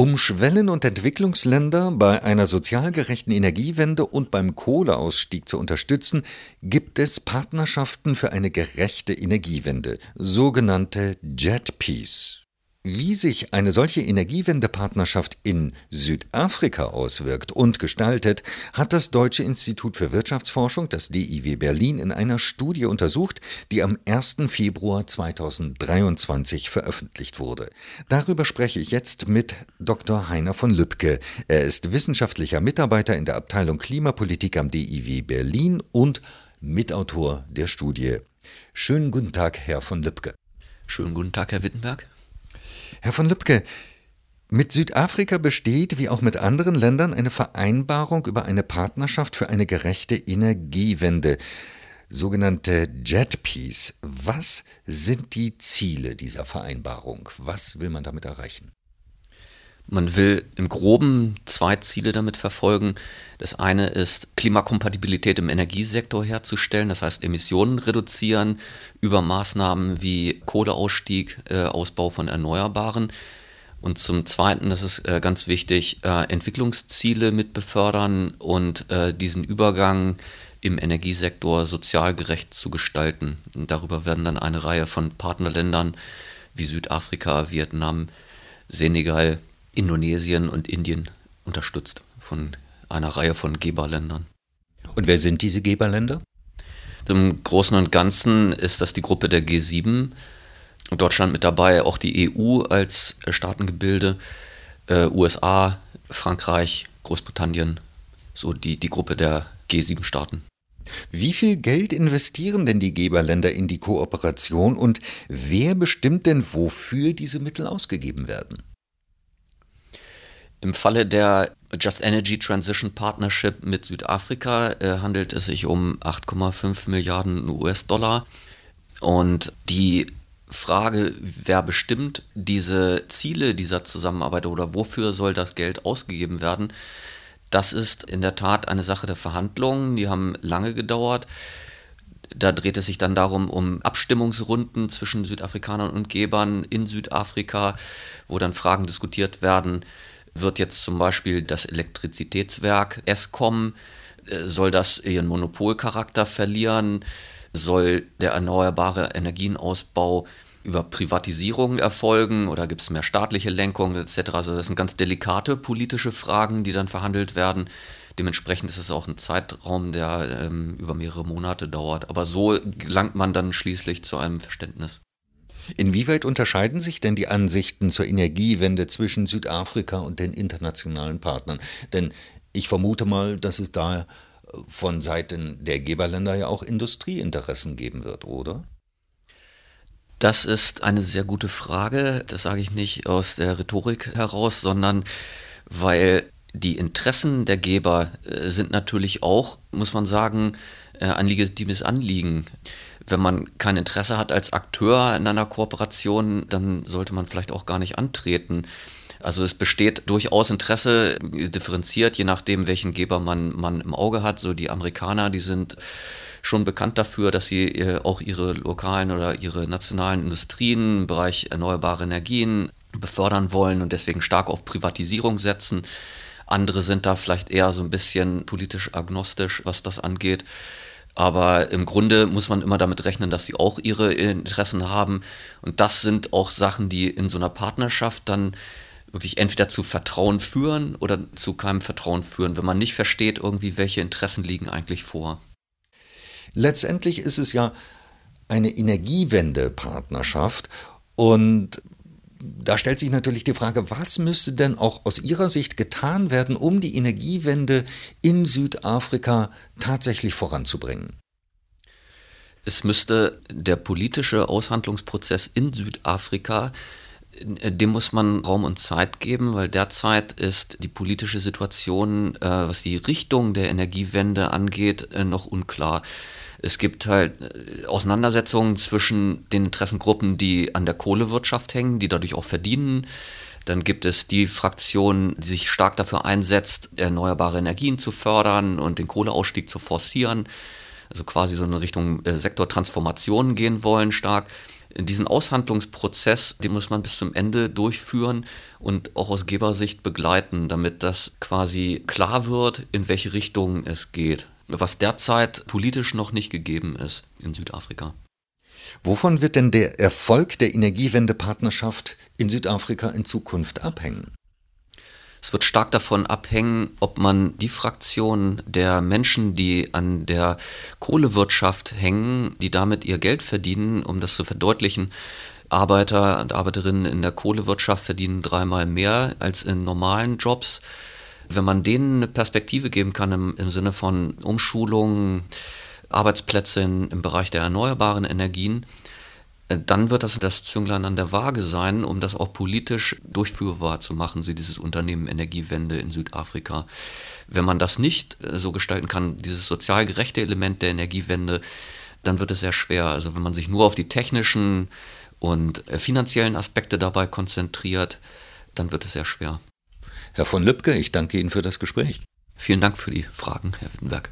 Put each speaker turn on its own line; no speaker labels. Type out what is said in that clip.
Um Schwellen- und Entwicklungsländer bei einer sozial gerechten Energiewende und beim Kohleausstieg zu unterstützen, gibt es Partnerschaften für eine gerechte Energiewende, sogenannte JET-Peace. Wie sich eine solche Energiewendepartnerschaft in Südafrika auswirkt und gestaltet, hat das Deutsche Institut für Wirtschaftsforschung, das DIW Berlin, in einer Studie untersucht, die am 1. Februar 2023 veröffentlicht wurde. Darüber spreche ich jetzt mit Dr. Heiner von Lübcke. Er ist wissenschaftlicher Mitarbeiter in der Abteilung Klimapolitik am DIW Berlin und Mitautor der Studie. Schönen guten Tag, Herr von Lübcke.
Schönen guten Tag, Herr Wittenberg.
Herr von Lübcke, mit Südafrika besteht, wie auch mit anderen Ländern, eine Vereinbarung über eine Partnerschaft für eine gerechte Energiewende, sogenannte JET-Peace. Was sind die Ziele dieser Vereinbarung? Was will man damit erreichen?
Man will im groben zwei Ziele damit verfolgen. Das eine ist, Klimakompatibilität im Energiesektor herzustellen, das heißt Emissionen reduzieren über Maßnahmen wie Kohleausstieg, äh, Ausbau von Erneuerbaren. Und zum Zweiten, das ist äh, ganz wichtig, äh, Entwicklungsziele mit befördern und äh, diesen Übergang im Energiesektor sozial gerecht zu gestalten. Und darüber werden dann eine Reihe von Partnerländern wie Südafrika, Vietnam, Senegal, Indonesien und Indien unterstützt von einer Reihe von Geberländern.
Und wer sind diese Geberländer?
Im Großen und Ganzen ist das die Gruppe der G7. Deutschland mit dabei, auch die EU als Staatengebilde, äh, USA, Frankreich, Großbritannien, so die, die Gruppe der G7-Staaten.
Wie viel Geld investieren denn die Geberländer in die Kooperation und wer bestimmt denn, wofür diese Mittel ausgegeben werden?
Im Falle der Just Energy Transition Partnership mit Südafrika äh, handelt es sich um 8,5 Milliarden US-Dollar. Und die Frage, wer bestimmt diese Ziele dieser Zusammenarbeit oder wofür soll das Geld ausgegeben werden, das ist in der Tat eine Sache der Verhandlungen. Die haben lange gedauert. Da dreht es sich dann darum, um Abstimmungsrunden zwischen Südafrikanern und Gebern in Südafrika, wo dann Fragen diskutiert werden, wird jetzt zum Beispiel das Elektrizitätswerk Eskom, äh, soll das ihren Monopolcharakter verlieren? Soll der erneuerbare Energienausbau über Privatisierung erfolgen oder gibt es mehr staatliche Lenkung etc.? Also das sind ganz delikate politische Fragen, die dann verhandelt werden. Dementsprechend ist es auch ein Zeitraum, der ähm, über mehrere Monate dauert. Aber so gelangt man dann schließlich zu einem Verständnis.
Inwieweit unterscheiden sich denn die Ansichten zur Energiewende zwischen Südafrika und den internationalen Partnern? Denn ich vermute mal, dass es da von Seiten der Geberländer ja auch Industrieinteressen geben wird, oder?
Das ist eine sehr gute Frage. Das sage ich nicht aus der Rhetorik heraus, sondern weil die Interessen der Geber äh, sind natürlich auch, muss man sagen, äh, ein legitimes Anliegen wenn man kein Interesse hat als Akteur in einer Kooperation, dann sollte man vielleicht auch gar nicht antreten. Also es besteht durchaus Interesse, differenziert, je nachdem, welchen Geber man, man im Auge hat. So die Amerikaner, die sind schon bekannt dafür, dass sie äh, auch ihre lokalen oder ihre nationalen Industrien im Bereich erneuerbare Energien befördern wollen und deswegen stark auf Privatisierung setzen. Andere sind da vielleicht eher so ein bisschen politisch agnostisch, was das angeht. Aber im Grunde muss man immer damit rechnen, dass sie auch ihre Interessen haben. Und das sind auch Sachen, die in so einer Partnerschaft dann wirklich entweder zu Vertrauen führen oder zu keinem Vertrauen führen, wenn man nicht versteht, irgendwie, welche Interessen liegen eigentlich vor.
Letztendlich ist es ja eine Energiewende-Partnerschaft und da stellt sich natürlich die Frage, was müsste denn auch aus Ihrer Sicht getan werden, um die Energiewende in Südafrika tatsächlich voranzubringen?
Es müsste der politische Aushandlungsprozess in Südafrika, dem muss man Raum und Zeit geben, weil derzeit ist die politische Situation, äh, was die Richtung der Energiewende angeht, äh, noch unklar. Es gibt halt äh, Auseinandersetzungen zwischen den Interessengruppen, die an der Kohlewirtschaft hängen, die dadurch auch verdienen. Dann gibt es die Fraktion, die sich stark dafür einsetzt, erneuerbare Energien zu fördern und den Kohleausstieg zu forcieren. Also quasi so in Richtung äh, Sektortransformation gehen wollen stark. diesen Aushandlungsprozess, den muss man bis zum Ende durchführen und auch aus Gebersicht begleiten, damit das quasi klar wird, in welche Richtung es geht, was derzeit politisch noch nicht gegeben ist in Südafrika.
Wovon wird denn der Erfolg der Energiewendepartnerschaft in Südafrika in Zukunft abhängen?
Es wird stark davon abhängen, ob man die Fraktion der Menschen, die an der Kohlewirtschaft hängen, die damit ihr Geld verdienen, um das zu verdeutlichen, Arbeiter und Arbeiterinnen in der Kohlewirtschaft verdienen dreimal mehr als in normalen Jobs. Wenn man denen eine Perspektive geben kann im, im Sinne von Umschulung, Arbeitsplätze in, im Bereich der erneuerbaren Energien, äh, dann wird das das Zünglein an der Waage sein, um das auch politisch durchführbar zu machen, so dieses Unternehmen Energiewende in Südafrika. Wenn man das nicht äh, so gestalten kann, dieses sozial gerechte Element der Energiewende, dann wird es sehr schwer. Also wenn man sich nur auf die technischen und äh, finanziellen Aspekte dabei konzentriert, dann wird es sehr schwer.
Herr von Lübcke, ich danke Ihnen für das Gespräch.
Vielen Dank für die Fragen, Herr Wittenberg.